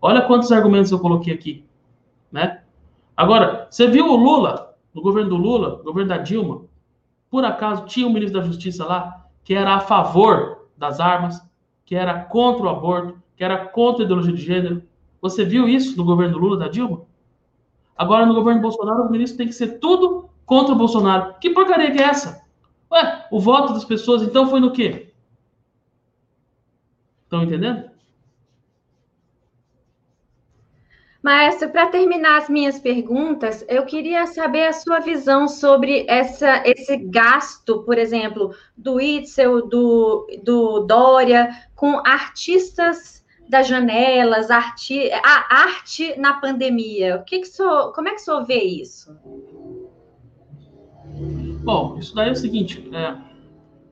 olha quantos argumentos eu coloquei aqui, né? Agora, você viu o Lula, no governo do Lula, no governo da Dilma, por acaso tinha um ministro da Justiça lá que era a favor das armas, que era contra o aborto, que era contra a ideologia de gênero. Você viu isso no governo Lula da Dilma? Agora, no governo Bolsonaro, o ministro tem que ser tudo contra o Bolsonaro. Que porcaria que é essa? Ué, o voto das pessoas, então, foi no quê? Estão entendendo? Maestro, para terminar as minhas perguntas, eu queria saber a sua visão sobre essa, esse gasto, por exemplo, do Itzel, do, do Dória, com artistas das janelas, arte, a arte na pandemia. O que que como é que o senhor vê isso? Bom, isso daí é o seguinte, é,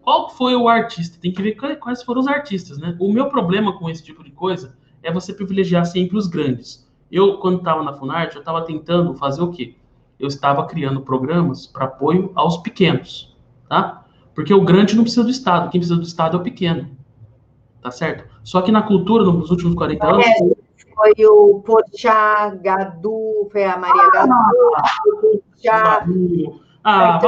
qual foi o artista? Tem que ver quais foram os artistas, né? O meu problema com esse tipo de coisa é você privilegiar sempre os grandes. Eu, quando estava na Funarte, eu estava tentando fazer o quê? Eu estava criando programas para apoio aos pequenos, tá? Porque o grande não precisa do Estado, quem precisa do Estado é o pequeno, tá certo? Só que na cultura, nos últimos 40 anos... É, foi o Porchat, Gadu, foi a Maria ah, Gadu, o Porchat... Ah,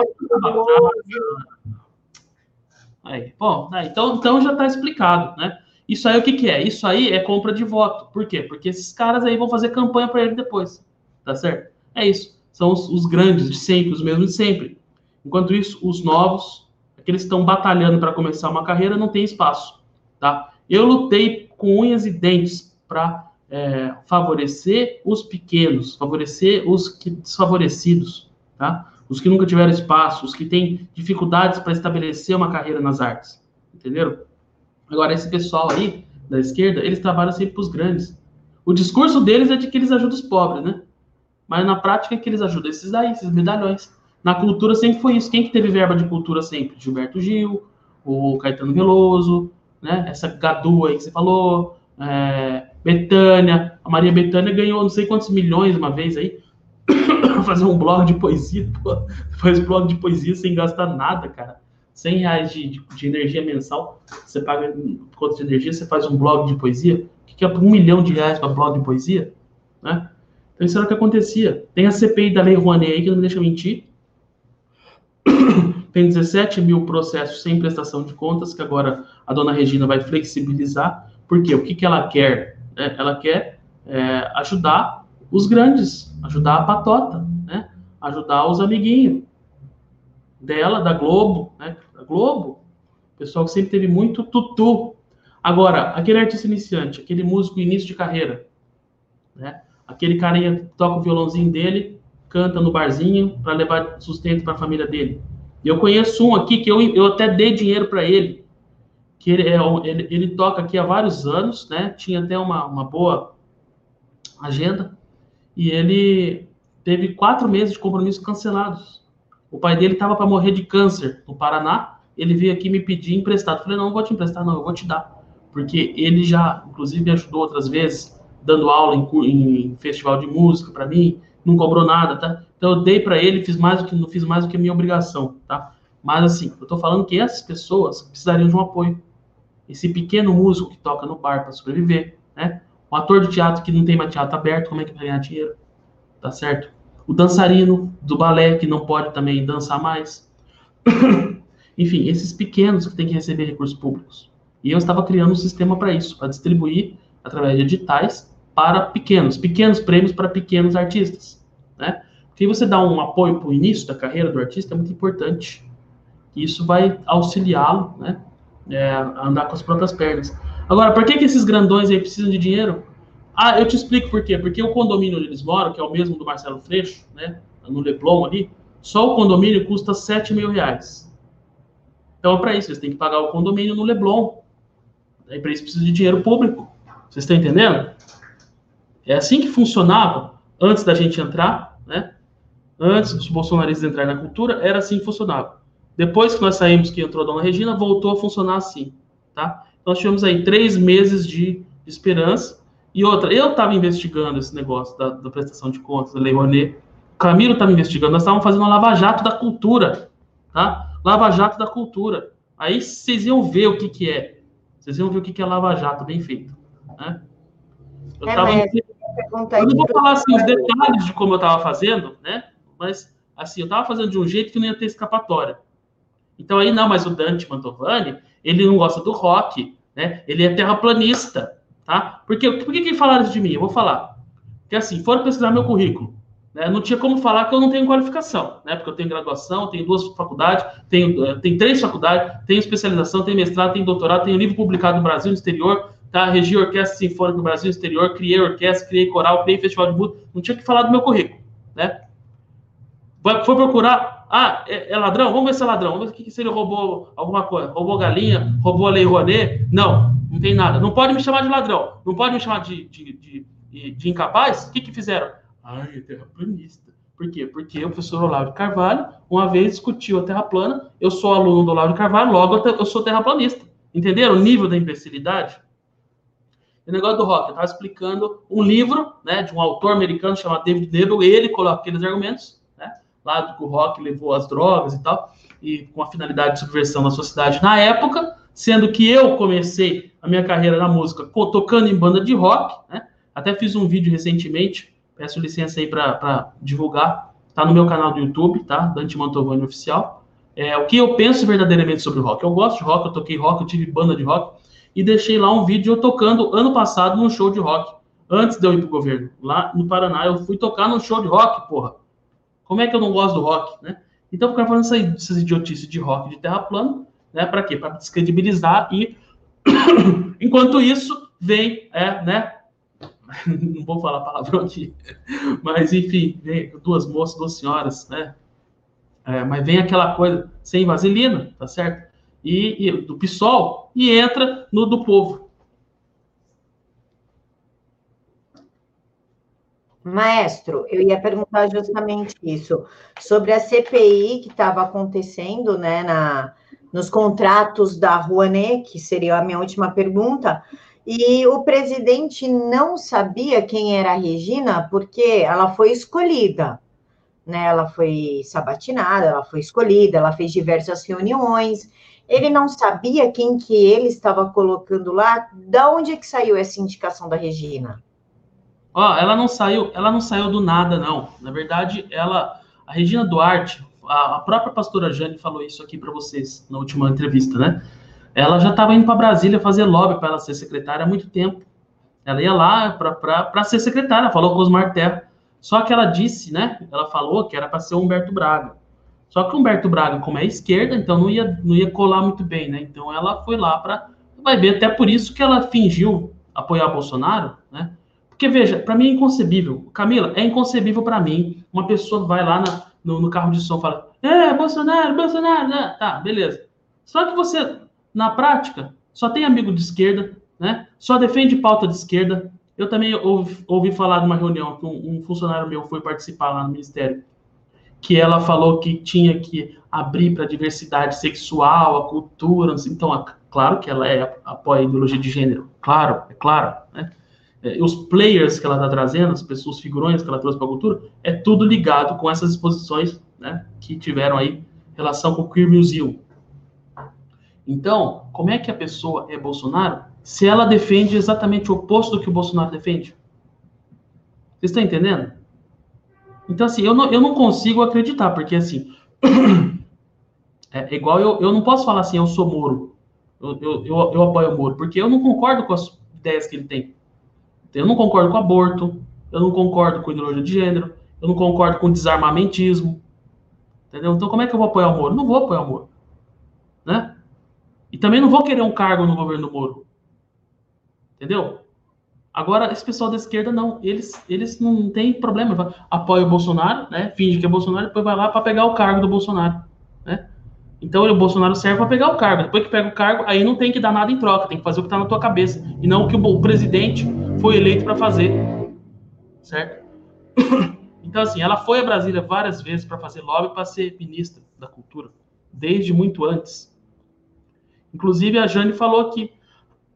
Aí, bom, então, então já está explicado, né? Isso aí o que, que é? Isso aí é compra de voto. Por quê? Porque esses caras aí vão fazer campanha para ele depois. Tá certo? É isso. São os, os, grandes de sempre, os mesmos de sempre. Enquanto isso, os novos, aqueles que estão batalhando para começar uma carreira, não tem espaço. Tá? Eu lutei com unhas e dentes para é, favorecer os pequenos, favorecer os desfavorecidos. Tá? os que nunca tiveram espaço, os que têm dificuldades para estabelecer uma carreira nas artes. Entenderam? Agora, esse pessoal aí, da esquerda, eles trabalham sempre para os grandes. O discurso deles é de que eles ajudam os pobres, né? Mas na prática é que eles ajudam esses daí, esses medalhões. Na cultura sempre foi isso. Quem que teve verba de cultura sempre? Gilberto Gil, o Caetano Veloso, né? Essa Gadu aí que você falou, é, Betânia. A Maria Betânia ganhou não sei quantos milhões uma vez aí *coughs* fazer um blog de poesia, pô, faz blog de poesia sem gastar nada, cara. 100 reais de, de, de energia mensal, você paga quanto de energia, você faz um blog de poesia. Que, que é um milhão de reais para blog de poesia? Né? Então isso era o que acontecia. Tem a CPI da Lei Rouanet aí que não me deixa mentir. *coughs* Tem 17 mil processos sem prestação de contas, que agora a dona Regina vai flexibilizar. Por quê? O que, que ela quer? É, ela quer é, ajudar os grandes, ajudar a patota, né? Ajudar os amiguinhos dela, da Globo, né? Globo. Pessoal que sempre teve muito tutu. Agora, aquele artista iniciante, aquele músico início de carreira, né? Aquele carinha que toca o violãozinho dele, canta no barzinho para levar sustento para a família dele. Eu conheço um aqui que eu, eu até dei dinheiro para ele, que ele, é, ele, ele, toca aqui há vários anos, né? Tinha até uma, uma boa agenda, e ele teve quatro meses de compromissos cancelados. O pai dele estava para morrer de câncer no Paraná. Ele veio aqui me pedir emprestado. Falei, não, não vou te emprestar, não, eu vou te dar. Porque ele já, inclusive, me ajudou outras vezes, dando aula em, em festival de música para mim, não cobrou nada, tá? Então eu dei para ele, fiz mais do que não fiz mais do que a minha obrigação, tá? Mas assim, eu estou falando que essas pessoas precisariam de um apoio. Esse pequeno músico que toca no bar para sobreviver, né? Um ator de teatro que não tem mais teatro aberto, como é que vai ganhar dinheiro? Tá certo? O dançarino do balé que não pode também dançar mais. *coughs* Enfim, esses pequenos que têm que receber recursos públicos. E eu estava criando um sistema para isso, para distribuir através de editais para pequenos, pequenos prêmios para pequenos artistas, né? Porque você dá um apoio para o início da carreira do artista é muito importante. Isso vai auxiliá-lo, né, é, a andar com as próprias pernas. Agora, por que, que esses grandões aí precisam de dinheiro? Ah, eu te explico por quê. Porque o condomínio onde eles moram, que é o mesmo do Marcelo Freixo, né? No Leblon ali, só o condomínio custa 7 mil reais. Então, é para isso, eles têm que pagar o condomínio no Leblon. Aí, para isso, precisa de dinheiro público. Vocês estão entendendo? É assim que funcionava antes da gente entrar, né? Antes dos bolsonaristas entrarem na cultura, era assim que funcionava. Depois que nós saímos, que entrou a dona Regina, voltou a funcionar assim, tá? Nós tivemos aí três meses de esperança. E outra, eu estava investigando esse negócio da, da, prestação de contas, da Lei Rouanet. Camilo estava investigando. Nós estávamos fazendo uma lava-jato da cultura, tá? Lava-jato da cultura. Aí vocês iam ver o que, que é. Vocês iam ver o que, que é lava-jato bem feito, né? Eu, é, tava... eu não vou falar assim, os detalhes de como eu estava fazendo, né? Mas, assim, eu estava fazendo de um jeito que não ia ter escapatória. Então aí, não, mas o Dante Mantovani, ele não gosta do rock, né? Ele é terraplanista, tá? Porque, por que, que falaram isso de mim? Eu vou falar. Porque assim, foram pesquisar meu currículo. Né? Não tinha como falar que eu não tenho qualificação, né? Porque eu tenho graduação, tenho duas faculdades, tenho, eh, tenho três faculdades, tenho especialização, tenho mestrado, tenho doutorado, tenho livro publicado no Brasil e no exterior, tá? Regi orquestra sinfônica no Brasil e no exterior, criei orquestra, criei coral, criei festival de música. Não tinha que falar do meu currículo, né? Foi procurar Ah, é, é, ladrão? Vamos ver se é ladrão. Vamos ver se ele roubou alguma coisa. Roubou galinha, roubou a Lei Rouanet. Não, não tem nada. Não pode me chamar de ladrão. Não pode me chamar de, de, de, de, de incapaz. O que, que fizeram? Ai, é terraplanista. Por quê? Porque o professor Olavo de Carvalho, uma vez discutiu a Terra plana, eu sou aluno do Olavo de Carvalho, logo eu sou terraplanista. Entenderam o nível da imbecilidade? O negócio do rock, eu estava explicando um livro né, de um autor americano chamado David Nebel, ele coloca aqueles argumentos, lá que o rock levou às drogas e tal, e com a finalidade de subversão da sociedade na época, sendo que eu comecei a minha carreira na música tocando em banda de rock, né, até fiz um vídeo recentemente Peço licença aí para divulgar. Está no meu canal do YouTube, tá? Dante Mantovani Oficial. É, o que eu penso verdadeiramente sobre rock. Eu gosto de rock, eu toquei rock, eu tive banda de rock. E deixei lá um vídeo eu tocando ano passado num show de rock. Antes de eu ir pro governo. Lá no Paraná, eu fui tocar num show de rock, porra. Como é que eu não gosto do rock, né? Então, eu ficava falando essa, essas idiotices de rock de terra plana, né? Para quê? Para descredibilizar e, *coughs* enquanto isso, vem, é, né? *laughs* não vou falar palavrão aqui, mas enfim, vem duas moças, duas senhoras, né? É, mas vem aquela coisa sem vaselina, tá certo? E, e, do PSOL e entra no do povo. Maestro, eu ia perguntar justamente isso, sobre a CPI que estava acontecendo, né, na, nos contratos da Rouanet, que seria a minha última pergunta, e o presidente não sabia quem era a Regina, porque ela foi escolhida. Né? Ela foi sabatinada, ela foi escolhida, ela fez diversas reuniões. Ele não sabia quem que ele estava colocando lá. Da onde é que saiu essa indicação da Regina? Ó, ela não saiu, ela não saiu do nada, não. Na verdade, ela, a Regina Duarte, a, a própria pastora Jane falou isso aqui para vocês na última entrevista, né? ela já estava indo para Brasília fazer lobby para ela ser secretária há muito tempo. Ela ia lá para ser secretária, falou com os Martel. Só que ela disse, né? Ela falou que era para ser o Humberto Braga. Só que o Humberto Braga, como é esquerda, então não ia, não ia colar muito bem, né? Então ela foi lá para. Vai ver, até por isso que ela fingiu apoiar Bolsonaro, né? Porque, veja, para mim é inconcebível. Camila, é inconcebível para mim. Uma pessoa vai lá na, no, no, carro de som e fala: É, Bolsonaro, Bolsonaro, né? Tá, beleza. Só que você na prática, só tem amigo de esquerda, né? Só defende pauta de esquerda. Eu também ouvi, ouvi falar de uma reunião que um, um, funcionário meu foi participar lá no ministério, que ela falou que tinha que abrir para a diversidade sexual, a cultura. Então, claro que ela é, apoia a ideologia de gênero, claro, é claro, né? É, os players que ela está trazendo, as pessoas, figurões que ela trouxe para a cultura, é tudo ligado com essas exposições né, que tiveram aí relação com o Queer Museum, então, como é que a pessoa é Bolsonaro se ela defende exatamente o oposto do que o Bolsonaro defende? Vocês estão entendendo? Então, assim, eu não, eu não consigo acreditar, porque, assim, *clears throat* é igual eu, eu não posso falar assim, eu sou Moro, eu, eu, eu apoio o Moro, porque eu não concordo com as ideias que ele tem. Eu não concordo com aborto, eu não concordo com ideologia de gênero, eu não concordo com desarmamentismo, entendeu? Então, como é que eu vou apoiar o Moro? Não vou apoiar o Moro, né? E também não vou querer um cargo no governo Moro. Entendeu? Agora, esse pessoal da esquerda, não. Eles, eles não têm problema. Apoia o Bolsonaro, né? Finge que é Bolsonaro, depois vai lá para pegar o cargo do Bolsonaro. Né? Então, o Bolsonaro serve para pegar o cargo. Depois que pega o cargo, aí não tem que dar nada em troca. Tem que fazer o que está na tua cabeça. E não o que o presidente foi eleito para fazer. Certo? *coughs* Então, assim, ela foi a Brasília várias vezes para fazer lobby para ser ministra da Cultura. Desde muito antes. Inclusive, a Jane falou que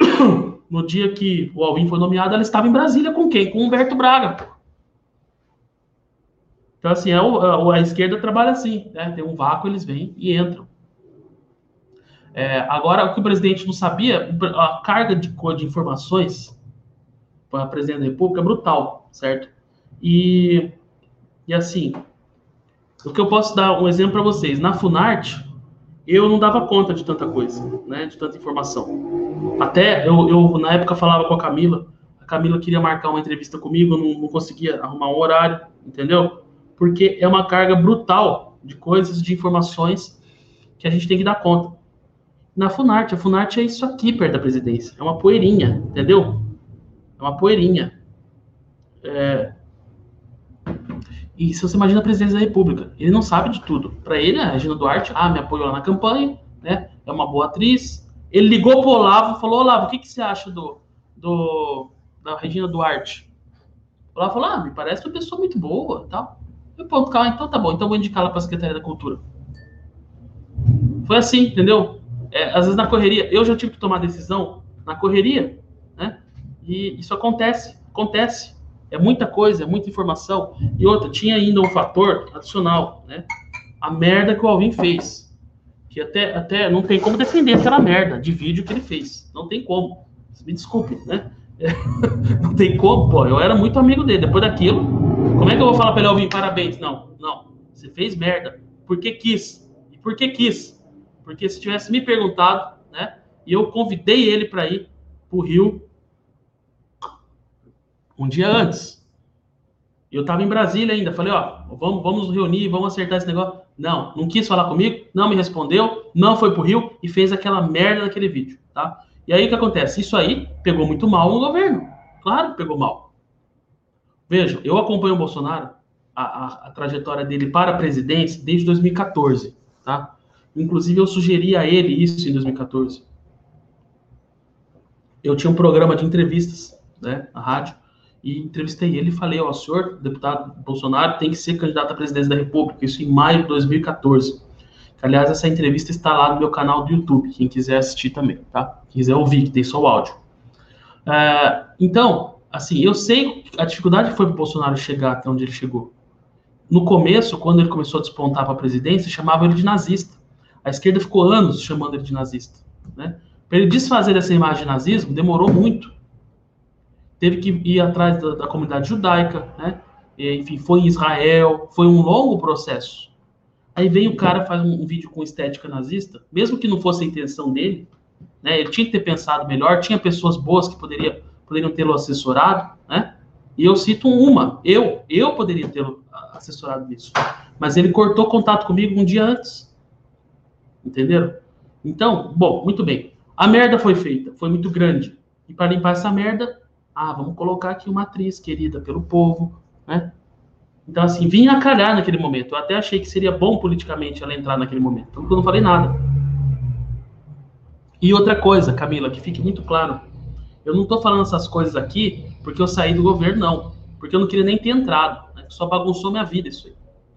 *coughs* no dia que o Alvin foi nomeado, ela estava em Brasília com quem? Com Humberto Braga. Então, assim, a, é a, a esquerda trabalha assim, né? Tem um vácuo, eles vêm e entram. É, agora, o que o presidente não sabia, a carga de, de informações a presidente da República brutal, certo? E, e assim, o que eu posso dar um exemplo para vocês. Na Funarte, eu não dava conta de tanta coisa, né, de tanta informação. Até eu, eu na época falava com a Camila, a Camila queria marcar uma entrevista comigo, não, não conseguia arrumar um horário, entendeu? Porque é uma carga brutal de coisas, de informações que a gente tem que dar conta. Na Funarte, a Funarte é isso aqui perto da presidência, é uma poeirinha, entendeu? É uma poeirinha. É... E se você imagina a presidência da República, ele não sabe de tudo. Para ele, a Regina Duarte, ah, me apoiou na campanha, né? É uma boa atriz. Ele ligou pro Olavo e falou: Olavo, o que, que você acha do, do, da Regina Duarte? O Olavo falou: Ah, me parece uma pessoa muito boa tal. Eu, ponto, calma, então tá bom, então vou indicar ela para a Secretaria da Cultura. Foi assim, entendeu? É, às vezes na correria, eu já tive que tomar decisão na correria? E isso acontece, acontece. É muita coisa, é muita informação. E outra, tinha ainda um fator adicional, né? A merda que o Alvin fez. Que até, até não tem como defender aquela merda de vídeo que ele fez. Não tem como. Me desculpe, né? É, *laughs* não tem como, pô. Eu era muito amigo dele. Depois daquilo, como é que eu vou falar pra ele, Alvin, parabéns? Não, não. Você fez merda. Porque quis. E por que quis? Porque se tivesse me perguntado, né? E eu convidei ele para ir pro Rio um dia antes. Eu estava em Brasília ainda. Falei, ó, vamos, vamos nos reunir, vamos acertar esse negócio. Não, não quis falar comigo, não me respondeu, não foi pro Rio e fez aquela merda daquele vídeo, tá? E aí o que acontece? Isso aí pegou muito mal no governo. Claro pegou mal. Veja, eu acompanho o Bolsonaro, a, a, a trajetória dele para a presidência desde 2014, tá? Inclusive eu sugeri a ele isso em 2014. Eu tinha um programa de entrevistas, né, na rádio, e entrevistei ele e falei, ó, oh, senhor deputado Bolsonaro tem que ser candidato à presidência da República, isso em maio de 2014. Aliás, essa entrevista está lá no meu canal do YouTube, quem quiser assistir também, tá? Quem quiser ouvir, que tem só o áudio. É, então, assim, eu sei a dificuldade que foi para o Bolsonaro chegar até onde ele chegou. No começo, quando ele começou a despontar para a presidência, chamavam ele de nazista. A esquerda ficou anos chamando ele de nazista. Né? Para ele desfazer essa imagem de nazismo, demorou muito teve que ir atrás da, da comunidade judaica, né? E, enfim, foi em Israel, foi um longo processo. Aí vem o cara faz um, um, vídeo com estética nazista, mesmo que não fosse a intenção dele, né? Ele tinha que ter pensado melhor, tinha pessoas boas que poderia, poderiam tê-lo assessorado, né? E eu cito uma, eu, eu poderia tê-lo assessorado nisso. Mas ele cortou contato comigo um dia antes. Entenderam? Então, bom, muito bem. A merda foi feita, foi muito grande. E para limpar essa merda, ah, vamos colocar aqui uma atriz querida pelo povo, né? Então, assim, vinha a calhar naquele momento. Eu até achei que seria bom politicamente ela entrar naquele momento. Então, eu não falei nada. E outra coisa, Camila, que fique muito claro. Eu não estou falando essas coisas aqui porque eu saí do governo, não. Porque eu não queria nem ter entrado. Né? Só bagunçou minha vida isso aí.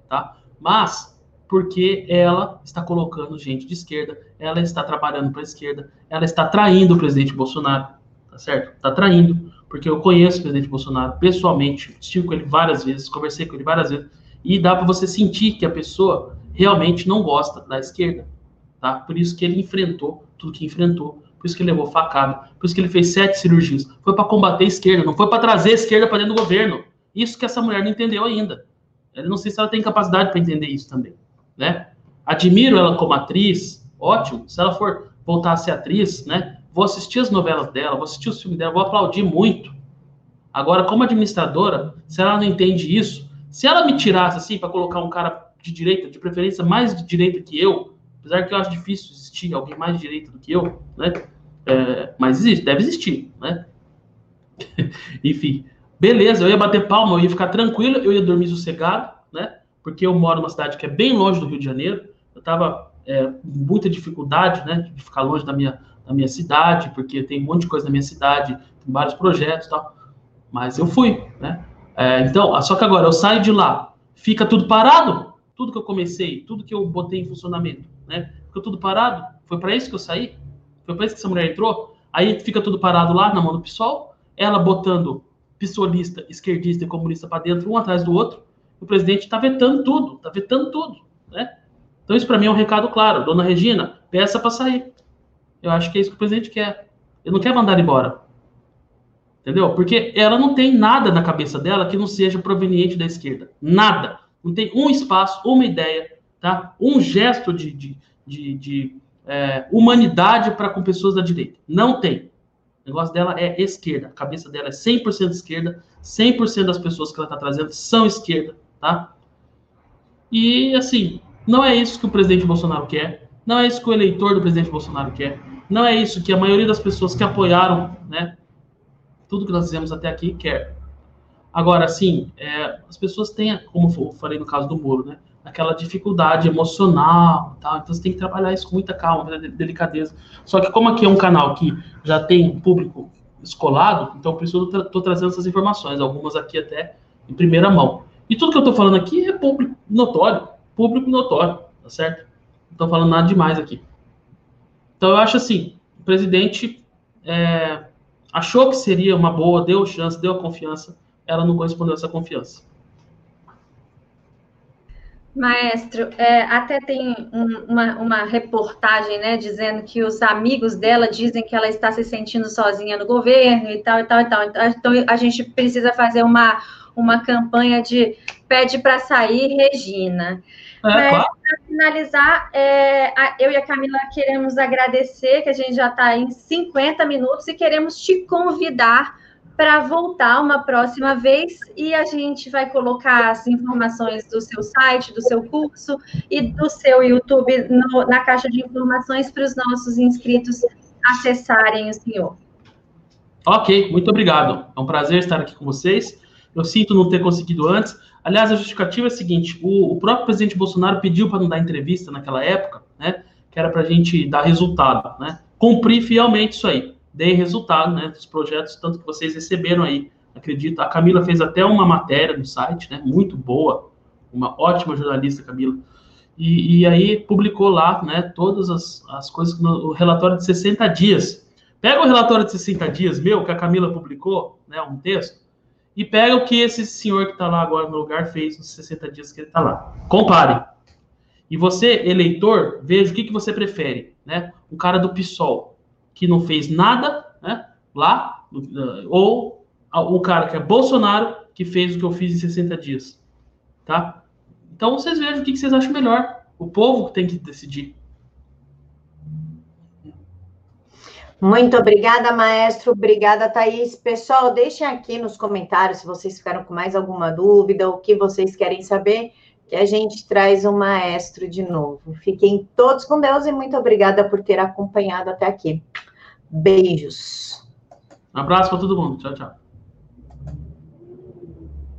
Tá? Mas porque ela está colocando gente de esquerda, ela está trabalhando para a esquerda, ela está traindo o presidente Bolsonaro, tá certo? Está traindo porque eu conheço o presidente Bolsonaro pessoalmente, estive com ele várias vezes, conversei com ele várias vezes, e dá para você sentir que a pessoa realmente não gosta da esquerda, tá? Por isso que ele enfrentou tudo que enfrentou, por isso que ele levou facada, por isso que ele fez sete cirurgias. Foi para combater a esquerda, não foi para trazer a esquerda para dentro do governo. Isso que essa mulher não entendeu ainda. Eu não sei se ela tem capacidade para entender isso também, né? Admiro ela como atriz, ótimo. Se ela for voltar a ser atriz, né? Vou assistir as novelas dela, vou assistir os filmes dela, vou aplaudir muito. Agora, como administradora, se ela não entende isso, se ela me tirasse assim para colocar um cara de direita, de preferência mais de direita que eu, apesar que eu acho difícil existir alguém mais de direita do que eu, né? É, mas existe, deve existir, né? *laughs* Enfim, beleza, eu ia bater palma, eu ia ficar tranquilo, eu ia dormir sossegado, né? Porque eu moro numa cidade que é bem longe do Rio de Janeiro, eu tava é, muita dificuldade, né, de ficar longe da minha na minha cidade, porque tem um monte de coisa na minha cidade, tem vários projetos e tal. Mas eu fui, né? É, então, só que agora eu saio de lá, fica tudo parado, tudo que eu comecei, tudo que eu botei em funcionamento, né? Fica tudo parado. Foi para isso que eu saí? Foi para isso que essa mulher entrou? Aí fica tudo parado lá na mão do PSOL, ela botando pistolista, esquerdista e comunista para dentro, um atrás do outro. O presidente está vetando tudo, está vetando tudo, né? Então isso para mim é um recado claro. Dona Regina, peça para sair. Eu acho que é isso que o presidente quer. Ele não quer mandar embora. Entendeu? Porque ela não tem nada na cabeça dela que não seja proveniente da esquerda. Nada. Não tem um espaço, uma ideia, tá? um gesto de, de, de, de é, humanidade para com pessoas da direita. Não tem. O negócio dela é esquerda. A cabeça dela é 100% esquerda. 100% das pessoas que ela está trazendo são esquerda. Tá? E, assim, não é isso que o presidente Bolsonaro quer. Não é isso que o eleitor do presidente Bolsonaro quer. Não é isso que a maioria das pessoas que apoiaram, né, tudo que nós fizemos até aqui quer. Agora, assim, é, as pessoas têm, como eu falei no caso do Moro, né? Aquela dificuldade emocional, tal. Então você tem que trabalhar isso com muita calma, muita delicadeza. Só que como aqui é um canal que já tem público escolado, então por isso eu estou trazendo essas informações, algumas aqui até em primeira mão. E tudo que eu estou falando aqui é público notório, público notório, tá certo? Não estou falando nada demais aqui. Então eu acho assim, o presidente é, achou que seria uma boa, deu chance, deu confiança, ela não correspondeu a essa confiança. Maestro, é, até tem um, uma, uma, reportagem, né, dizendo que os amigos dela dizem que ela está se sentindo sozinha no governo e tal, e tal, e tal. Então, a gente precisa fazer uma, uma campanha de pede para sair, Regina. É, Mas, claro. para finalizar, é, a, eu e a Camila queremos agradecer, que a gente já está em 50 minutos, e queremos te convidar para voltar uma próxima vez e a gente vai colocar as informações do seu site, do seu curso e do seu YouTube no, na caixa de informações para os nossos inscritos acessarem o senhor. Ok, muito obrigado. É um prazer estar aqui com vocês. Eu sinto não ter conseguido antes. Aliás, a justificativa é a seguinte: o, o próprio presidente Bolsonaro pediu para não dar entrevista naquela época, né? Que era para a gente dar resultado, né? Cumprir fielmente isso aí dei resultado, né, dos projetos, tanto que vocês receberam aí, acredito. A Camila fez até uma matéria no site, né, muito boa, uma ótima jornalista, Camila. E, e aí publicou lá, né, todas as, as coisas, no relatório de 60 dias. Pega o relatório de 60 dias meu, que a Camila publicou, né, um texto, e pega o que esse senhor que está lá agora no lugar fez nos 60 dias que ele está lá. Compare. E você, eleitor, veja o que, que você prefere, né? Um cara do PSOL, que não fez nada, né, lá, ou o cara que é Bolsonaro, que fez o que eu fiz em 60 dias, tá? Então vocês vejam o que vocês acham melhor. O povo tem que decidir. Muito obrigada, maestro. Obrigada, Thaís. Pessoal, deixem aqui nos comentários se vocês ficaram com mais alguma dúvida, o que vocês querem saber, que a gente traz o maestro de novo. Fiquem todos com Deus e muito obrigada por ter acompanhado até aqui. Beijos. Um abraço para todo mundo. Tchau, tchau.